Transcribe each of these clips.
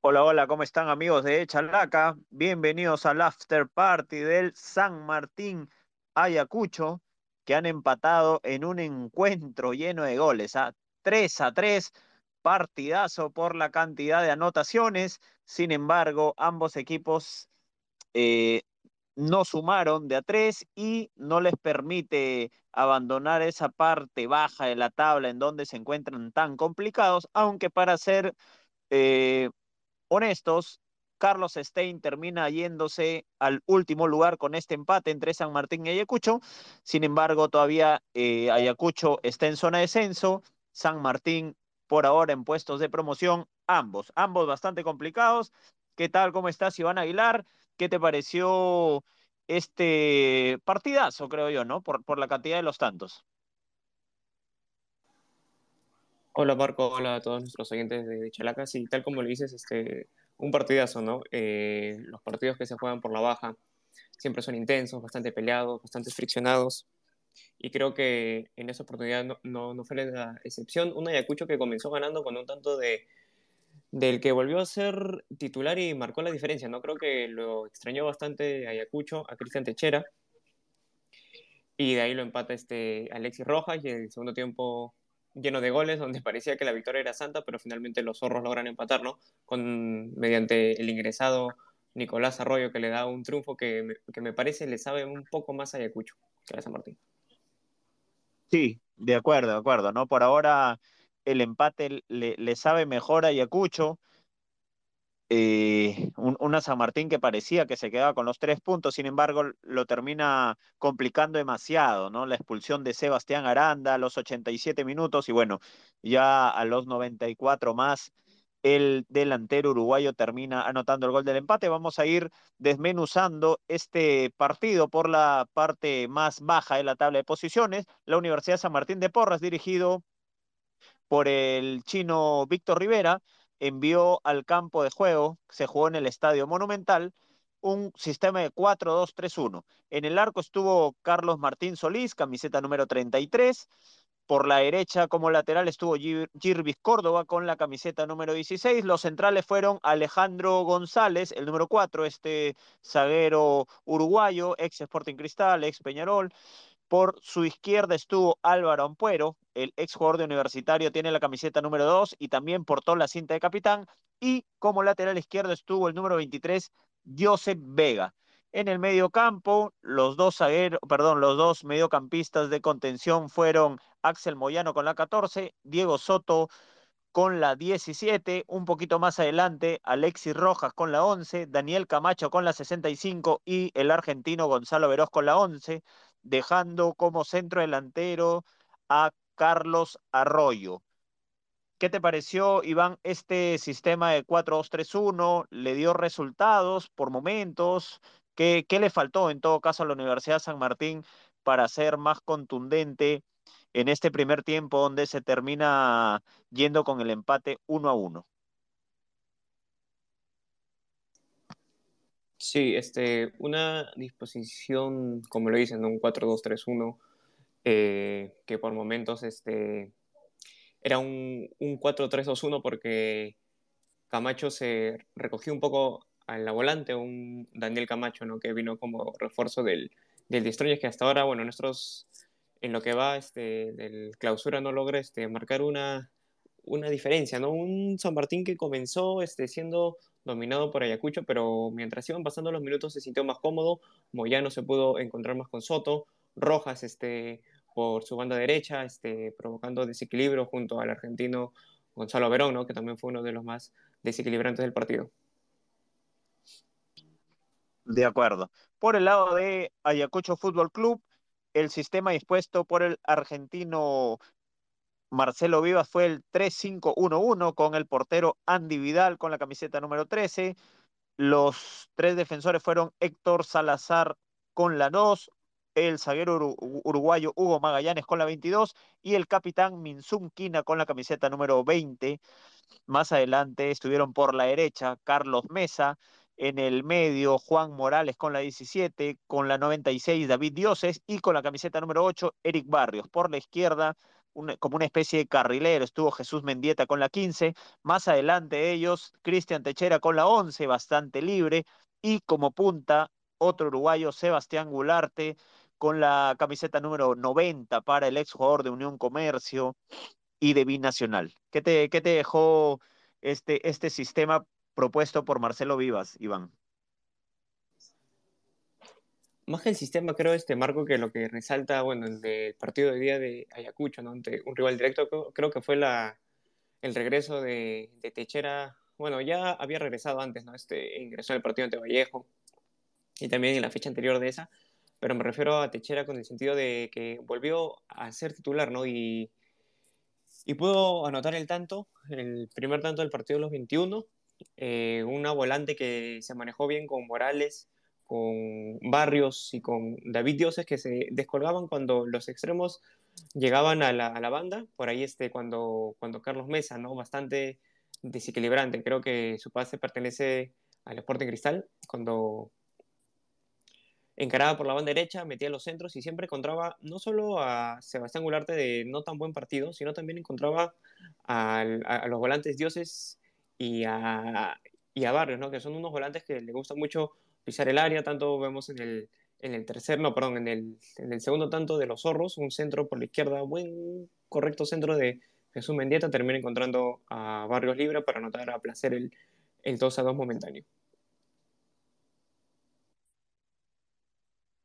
Hola, hola, ¿cómo están amigos de Chalaca? Bienvenidos al after party del San Martín Ayacucho, que han empatado en un encuentro lleno de goles, a 3 a 3, partidazo por la cantidad de anotaciones. Sin embargo, ambos equipos eh, no sumaron de a 3 y no les permite abandonar esa parte baja de la tabla en donde se encuentran tan complicados, aunque para ser eh, honestos, Carlos Stein termina yéndose al último lugar con este empate entre San Martín y Ayacucho. Sin embargo, todavía eh, Ayacucho está en zona de descenso, San Martín por ahora en puestos de promoción, ambos, ambos bastante complicados. ¿Qué tal? ¿Cómo estás, Iván Aguilar? ¿Qué te pareció este partidazo, creo yo, ¿no? Por, por la cantidad de los tantos. Hola Marco, hola a todos nuestros oyentes de Chalacas y tal como le dices, este, un partidazo, ¿no? Eh, los partidos que se juegan por la baja siempre son intensos, bastante peleados, bastante friccionados y creo que en esa oportunidad no, no, no, fue la excepción. Un Ayacucho que comenzó ganando con un tanto de del que volvió a ser titular y marcó la diferencia, ¿no? Creo que lo extrañó bastante Ayacucho, a Cristian Techera y de ahí lo empata este Alexis Rojas y en el segundo tiempo lleno de goles, donde parecía que la victoria era santa, pero finalmente los zorros logran empatar, ¿no? Con, mediante el ingresado Nicolás Arroyo, que le da un triunfo que me, que me parece le sabe un poco más a Ayacucho que a San Martín. Sí, de acuerdo, de acuerdo, ¿no? Por ahora el empate le, le sabe mejor a Ayacucho eh, un, una San Martín que parecía que se quedaba con los tres puntos, sin embargo, lo termina complicando demasiado, ¿no? La expulsión de Sebastián Aranda a los 87 minutos y bueno, ya a los 94 más, el delantero uruguayo termina anotando el gol del empate. Vamos a ir desmenuzando este partido por la parte más baja de la tabla de posiciones. La Universidad San Martín de Porras, dirigido por el chino Víctor Rivera, envió al campo de juego, se jugó en el Estadio Monumental, un sistema de 4-2-3-1. En el arco estuvo Carlos Martín Solís, camiseta número 33. Por la derecha como lateral estuvo Girvis Córdoba con la camiseta número 16. Los centrales fueron Alejandro González, el número 4, este zaguero uruguayo, ex Sporting Cristal, ex Peñarol. Por su izquierda estuvo Álvaro Ampuero, el ex jugador de Universitario, tiene la camiseta número 2 y también portó la cinta de capitán. Y como lateral izquierdo estuvo el número 23, Joseph Vega. En el medio campo, los dos perdón, los dos mediocampistas de contención fueron Axel Moyano con la 14, Diego Soto con la 17, un poquito más adelante Alexis Rojas con la 11, Daniel Camacho con la 65 y el argentino Gonzalo Veroz con la 11 dejando como centro delantero a Carlos Arroyo. ¿Qué te pareció, Iván, este sistema de 4-2-3-1? ¿Le dio resultados por momentos? ¿Qué, ¿Qué, le faltó en todo caso a la Universidad San Martín para ser más contundente en este primer tiempo donde se termina yendo con el empate 1 a 1? Sí, este, una disposición, como lo dicen, un 4-2-3-1, eh, que por momentos este, era un, un 4-3-2-1 porque Camacho se recogió un poco en la volante, un Daniel Camacho, ¿no? que vino como refuerzo del, del Destroyers, que hasta ahora, bueno, nuestros, en lo que va este, del clausura no logra este, marcar una, una diferencia, ¿no? Un San Martín que comenzó este, siendo dominado por Ayacucho, pero mientras iban pasando los minutos se sintió más cómodo, Moyano se pudo encontrar más con Soto, Rojas este, por su banda derecha, este, provocando desequilibrio junto al argentino Gonzalo Verón, ¿no? que también fue uno de los más desequilibrantes del partido. De acuerdo. Por el lado de Ayacucho Fútbol Club, el sistema dispuesto por el argentino Marcelo Vivas fue el 3-5-1-1 con el portero Andy Vidal con la camiseta número 13. Los tres defensores fueron Héctor Salazar con la 2, el zaguero uruguayo Hugo Magallanes con la 22 y el capitán Minsun Quina con la camiseta número 20. Más adelante estuvieron por la derecha Carlos Mesa, en el medio Juan Morales con la 17, con la 96 David Dioses y con la camiseta número 8 Eric Barrios. Por la izquierda como una especie de carrilero, estuvo Jesús Mendieta con la 15, más adelante ellos, Cristian Techera con la 11, bastante libre, y como punta, otro uruguayo, Sebastián Gularte, con la camiseta número 90 para el exjugador de Unión Comercio y de Binacional. ¿Qué te, qué te dejó este, este sistema propuesto por Marcelo Vivas, Iván? Más que el sistema, creo, este Marco, que lo que resalta, bueno, el partido de día de Ayacucho, ¿no? Ante un rival directo, creo que fue la, el regreso de, de Techera. Bueno, ya había regresado antes, ¿no? Este, ingresó al partido ante Vallejo y también en la fecha anterior de esa, pero me refiero a Techera con el sentido de que volvió a ser titular, ¿no? Y, y pudo anotar el tanto, el primer tanto del partido de los 21, eh, una volante que se manejó bien con Morales, con Barrios y con David Dioses que se descolgaban cuando los extremos llegaban a la, banda, por ahí este, cuando, cuando Carlos Mesa, ¿no? Bastante desequilibrante, creo que su pase pertenece al Sporting Cristal, cuando encaraba por la banda derecha, metía los centros y siempre encontraba no solo a Sebastián Gularte de no tan buen partido, sino también encontraba a, los volantes dioses y a, y a Barrios, ¿no? que son unos volantes que le gusta mucho pisar el área, tanto vemos en el, en el tercer, no, perdón, en el, en el segundo tanto de los zorros, un centro por la izquierda, buen, correcto centro de Jesús Mendieta, termina encontrando a Barrios libre para anotar a placer el, el 2 a 2 momentáneo.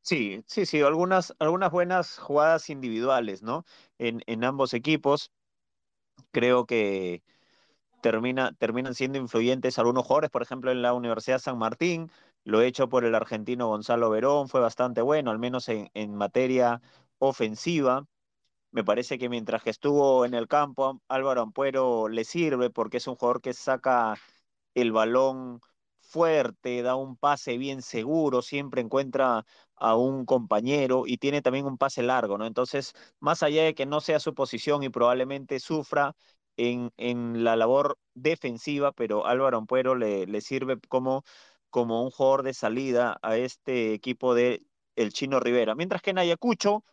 Sí, sí, sí, algunas, algunas buenas jugadas individuales, ¿no? En, en ambos equipos. Creo que termina, terminan siendo influyentes algunos jugadores, por ejemplo, en la Universidad San Martín, lo hecho por el argentino Gonzalo Verón fue bastante bueno, al menos en, en materia ofensiva. Me parece que mientras que estuvo en el campo, Álvaro Ampuero le sirve porque es un jugador que saca el balón fuerte, da un pase bien seguro, siempre encuentra a un compañero y tiene también un pase largo, ¿no? Entonces, más allá de que no sea su posición y probablemente sufra en, en la labor defensiva, pero Álvaro Ampuero le, le sirve como, como un jugador de salida a este equipo de el Chino Rivera. Mientras que en Ayacucho,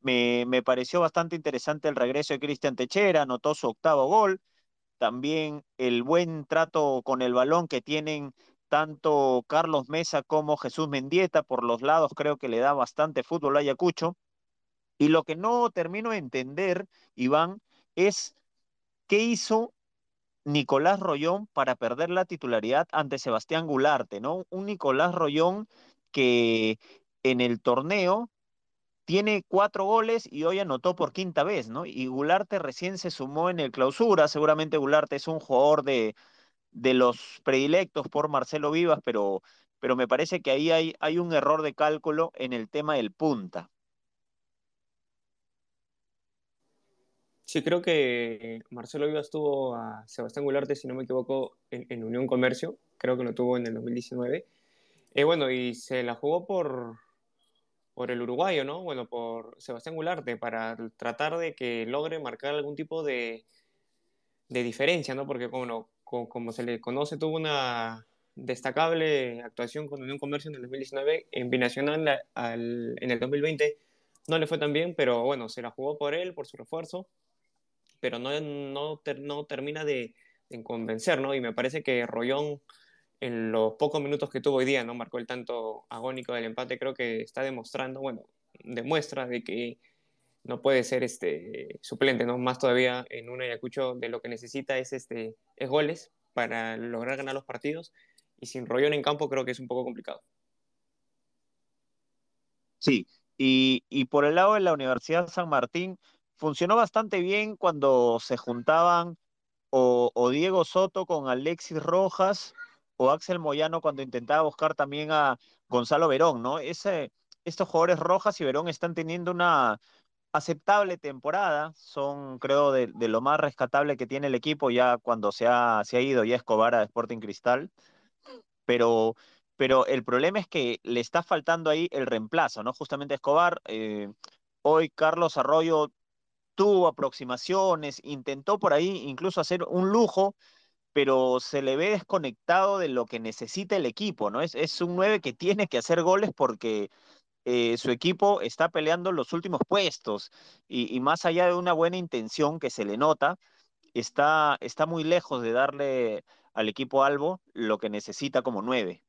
me, me, pareció bastante interesante el regreso de Cristian Techera, anotó su octavo gol, también el buen trato con el balón que tienen tanto Carlos Mesa como Jesús Mendieta por los lados, creo que le da bastante fútbol a Ayacucho. Y lo que no termino de entender, Iván, es qué hizo Nicolás Rollón para perder la titularidad ante Sebastián Gularte, ¿no? Un Nicolás Rollón que en el torneo tiene cuatro goles y hoy anotó por quinta vez, ¿no? Y Gularte recién se sumó en el clausura, seguramente Gularte es un jugador de, de los predilectos por Marcelo Vivas, pero, pero me parece que ahí hay, hay un error de cálculo en el tema del punta. Sí, creo que Marcelo Vivas tuvo a Sebastián Gularte, si no me equivoco, en, Unión Comercio, creo que lo tuvo en el 2019. Eh, bueno, y se la jugó por, por el uruguayo, ¿no? Bueno, por Sebastián Gularte, para tratar de que logre marcar algún tipo de, de diferencia, ¿no? Porque como, como, se le conoce, tuvo una destacable actuación con Unión Comercio en el 2019, en Binacional en el 2020 no le fue tan bien, pero bueno, se la jugó por él, por su refuerzo, pero no, no, no termina de, convencer, ¿no? Y me parece que Rollón en los pocos minutos que tuvo hoy día, ¿no? Marcó el tanto agónico del empate, creo que está demostrando, bueno, demuestra de que no puede ser este suplente, ¿no? Más todavía en un Ayacucho de lo que necesita es este es goles para lograr ganar los partidos y sin Rollón en campo creo que es un poco complicado. Sí, y, y por el lado de la Universidad San Martín funcionó bastante bien cuando se juntaban o, Diego Soto con Alexis Rojas o Axel Moyano cuando intentaba buscar también a Gonzalo Verón, ¿no? Ese, estos jugadores Rojas y Verón están teniendo una aceptable temporada, son creo de, de, lo más rescatable que tiene el equipo ya cuando se ha, se ha ido ya Escobar a Sporting Cristal, pero, pero el problema es que le está faltando ahí el reemplazo, ¿no? Justamente Escobar, eh, hoy Carlos Arroyo tuvo aproximaciones, intentó por ahí incluso hacer un lujo, pero se le ve desconectado de lo que necesita el equipo, ¿no? Es, es un 9 que tiene que hacer goles porque eh, su equipo está peleando los últimos puestos y, y, más allá de una buena intención que se le nota, está, está muy lejos de darle al equipo Albo lo que necesita como nueve.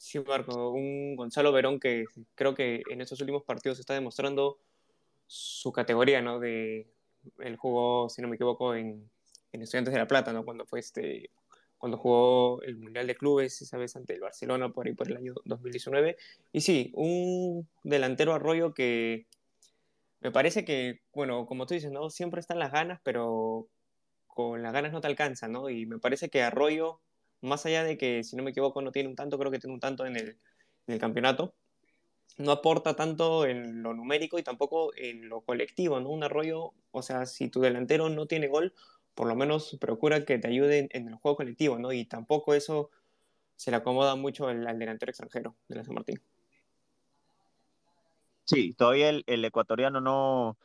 Sí, Marco, un Gonzalo Verón que creo que en estos últimos partidos está demostrando su categoría, ¿no? De, él jugó, si no me equivoco, en, en Estudiantes de La Plata, ¿no? Cuando fue este, cuando jugó el Mundial de Clubes, esa vez ante el Barcelona, por ahí por el año 2019. Y sí, un delantero arroyo que me parece que, bueno, como tú dices, ¿no? Siempre están las ganas, pero con las ganas no te alcanza, ¿no? Y me parece que Arroyo más allá de que, si no me equivoco, no tiene un tanto, creo que tiene un tanto en el, en el campeonato, no aporta tanto en lo numérico y tampoco en lo colectivo, ¿no? Un arroyo, o sea, si tu delantero no tiene gol, por lo menos procura que te ayude en, el juego colectivo, ¿no? Y tampoco eso se le acomoda mucho al, delantero extranjero de la San Martín. Sí, todavía el, el ecuatoriano no,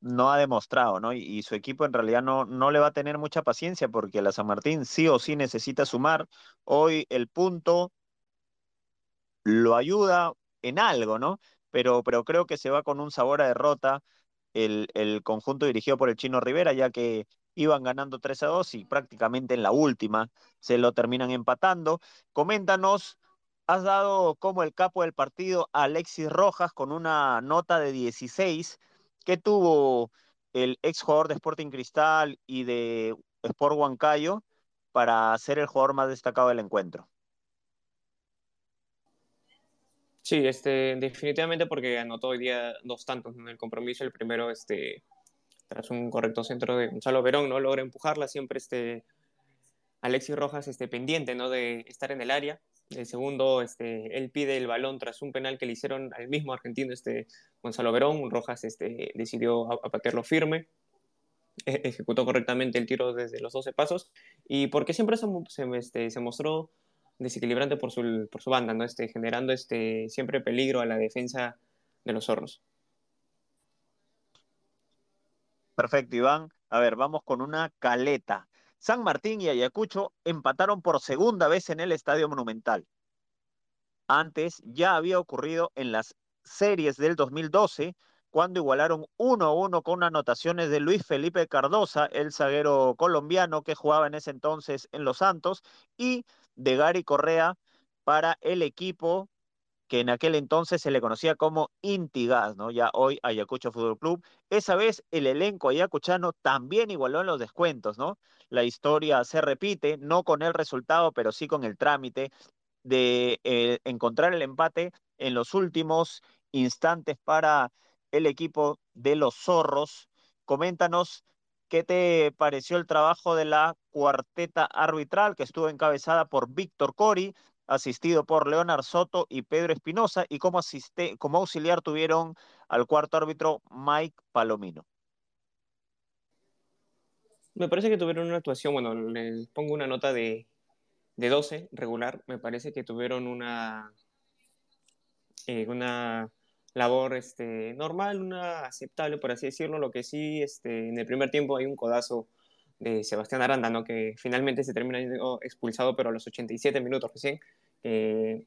no ha demostrado, ¿no? Y, su equipo en realidad no, no le va a tener mucha paciencia porque la San Martín sí o sí necesita sumar. Hoy el punto lo ayuda en algo, ¿no? Pero, pero creo que se va con un sabor a derrota el, el conjunto dirigido por el Chino Rivera, ya que iban ganando 3 a 2 y prácticamente en la última se lo terminan empatando. Coméntanos, has dado como el capo del partido a Alexis Rojas con una nota de 16 ¿Qué tuvo el ex jugador de Sporting Cristal y de Sport Huancayo para ser el jugador más destacado del encuentro? Sí, este, definitivamente porque anotó hoy día dos tantos en el compromiso. El primero, este, tras un correcto centro de Gonzalo Verón, no logra empujarla. Siempre este, Alexis Rojas este, pendiente ¿no? de estar en el área. El segundo, este, él pide el balón tras un penal que le hicieron al mismo argentino, este, Gonzalo Verón. Rojas este, decidió apatearlo firme, e ejecutó correctamente el tiro desde los 12 pasos y porque siempre se, se, este, se mostró desequilibrante por su, por su banda, ¿no? este, generando este, siempre peligro a la defensa de los zorros. Perfecto, Iván. A ver, vamos con una caleta. San Martín y Ayacucho empataron por segunda vez en el Estadio Monumental. Antes ya había ocurrido en las series del 2012, cuando igualaron 1-1 con anotaciones de Luis Felipe Cardosa, el zaguero colombiano que jugaba en ese entonces en Los Santos, y de Gary Correa para el equipo que en aquel entonces se le conocía como Intigas, ¿no? Ya hoy Ayacucho Fútbol Club. Esa vez el elenco ayacuchano también igualó en los descuentos, ¿no? La historia se repite, no con el resultado, pero sí con el trámite de eh, encontrar el empate en los últimos instantes para el equipo de los zorros. Coméntanos qué te pareció el trabajo de la cuarteta arbitral que estuvo encabezada por Víctor Cori, asistido por Leonard Soto y Pedro Espinosa, y como, asiste, como auxiliar tuvieron al cuarto árbitro Mike Palomino. Me parece que tuvieron una actuación, bueno, les pongo una nota de, de 12 regular, me parece que tuvieron una, eh, una labor este, normal, una aceptable, por así decirlo, lo que sí, este, en el primer tiempo hay un codazo de Sebastián Aranda, ¿no? que finalmente se termina expulsado, pero a los 87 minutos recién, eh,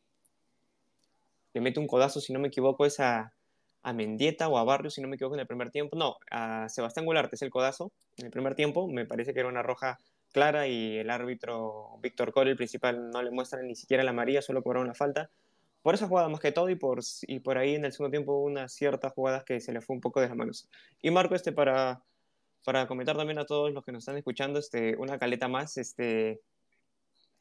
le mete un codazo, si no me equivoco, es a, a, Mendieta o a Barrio, si no me equivoco, en el primer tiempo. No, a Sebastián Gularte es el codazo en el primer tiempo. Me parece que era una roja clara y el árbitro Víctor Core, el principal, no le muestra ni siquiera la amarilla, solo cobraron la falta. Por esa jugada más que todo y por, y por ahí en el segundo tiempo unas ciertas jugadas que se le fue un poco de las manos. Y Marco, este para para comentar también a todos los que nos están escuchando, este, una caleta más, este,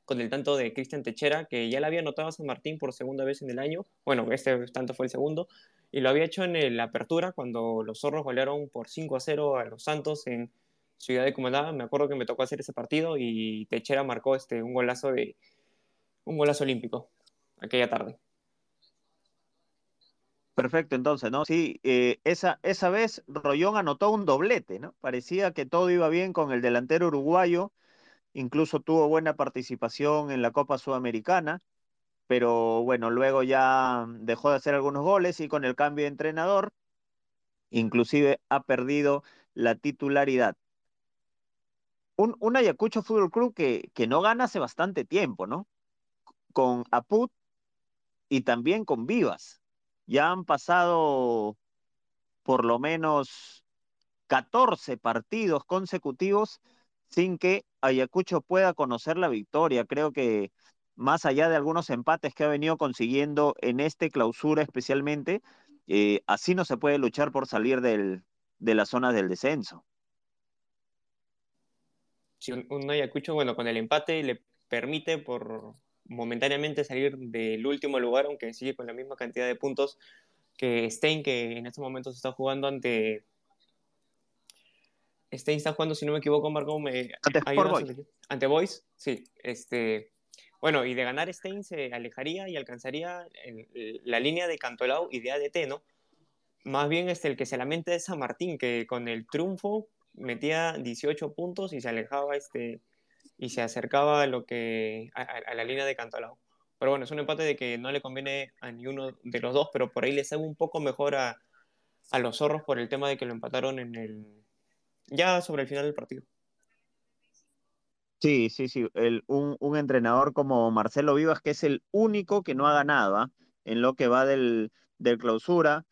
con el tanto de Cristian Techera, que ya le había anotado a San Martín por segunda vez en el año, bueno, este tanto fue el segundo, y lo había hecho en la apertura cuando los zorros golearon por 5 a 0 a los Santos en Ciudad de Comandada, me acuerdo que me tocó hacer ese partido y Techera marcó este, un golazo de un golazo olímpico aquella tarde. Perfecto, entonces, ¿no? Sí, eh, esa, esa vez Rollón anotó un doblete, ¿no? Parecía que todo iba bien con el delantero uruguayo, incluso tuvo buena participación en la Copa Sudamericana, pero bueno, luego ya dejó de hacer algunos goles y con el cambio de entrenador, inclusive ha perdido la titularidad. Un, un Ayacucho Fútbol Club que, que no gana hace bastante tiempo, ¿no? Con Aput y también con Vivas. Ya han pasado por lo menos 14 partidos consecutivos sin que Ayacucho pueda conocer la victoria. Creo que más allá de algunos empates que ha venido consiguiendo en este clausura especialmente, eh, así no se puede luchar por salir de la zona del descenso. Si un Ayacucho, bueno, con el empate le permite por momentáneamente salir del último lugar, aunque sigue con la misma cantidad de puntos que Stein, que en estos momentos está jugando ante Stein está jugando, si no me equivoco, Marco, me, ante, ante Boys, sí, este, bueno, y de ganar Stein se alejaría y alcanzaría la línea de Cantolao y de ADT, ¿no? Más bien este, el que se lamenta es San Martín, que con el triunfo metía 18 puntos y se alejaba este, y se acercaba a, lo que, a, la línea de Cantolao. Pero bueno, es un empate de que no le conviene a ninguno de los dos, pero por ahí le sabe un poco mejor a, a los zorros por el tema de que lo empataron en el, ya sobre el final del partido. Sí, sí, sí. El, un, un, entrenador como Marcelo Vivas, que es el único que no ha ganado ¿ah? en lo que va del, del clausura,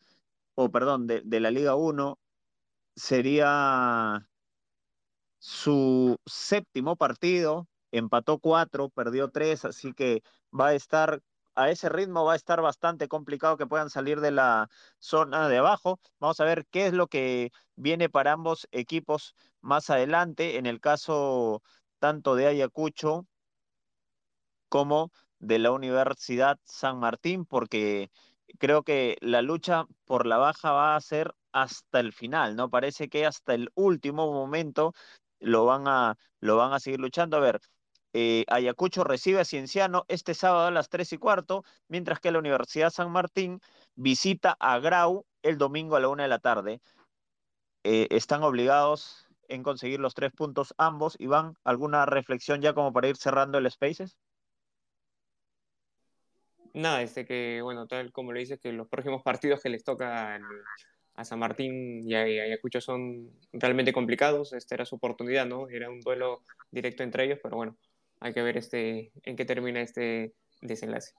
o perdón, de, de la Liga 1, sería su séptimo partido, empató cuatro, perdió tres, así que va a estar a ese ritmo va a estar bastante complicado que puedan salir de la zona de abajo. Vamos a ver qué es lo que viene para ambos equipos más adelante. En el caso tanto de Ayacucho como de la Universidad San Martín, porque creo que la lucha por la baja va a ser hasta el final, ¿no? Parece que hasta el último momento lo van a, lo van a seguir luchando. A ver, eh, Ayacucho recibe a Cienciano este sábado a las 3 y cuarto, mientras que la Universidad San Martín visita a Grau el domingo a la 1 de la tarde. Eh, están obligados en conseguir los tres puntos ambos. Iván, ¿alguna reflexión ya como para ir cerrando el Spaces? Nada, este que, bueno, tal como le dices, que los próximos partidos que les toca a San Martín y a Ayacucho son realmente complicados. Esta era su oportunidad, ¿no? Era un duelo directo entre ellos, pero bueno, hay que ver este, en qué termina este desenlace.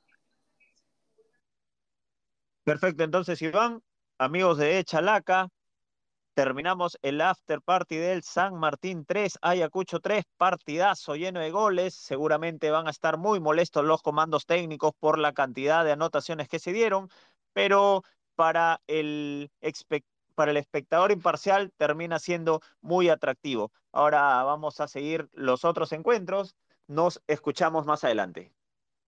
Perfecto, entonces Iván, amigos de Chalaca, terminamos el after party del San Martín 3, Ayacucho 3, partidazo lleno de goles. Seguramente van a estar muy molestos los comandos técnicos por la cantidad de anotaciones que se dieron, pero para el para el espectador imparcial termina siendo muy atractivo. Ahora vamos a seguir los otros encuentros. Nos escuchamos más adelante.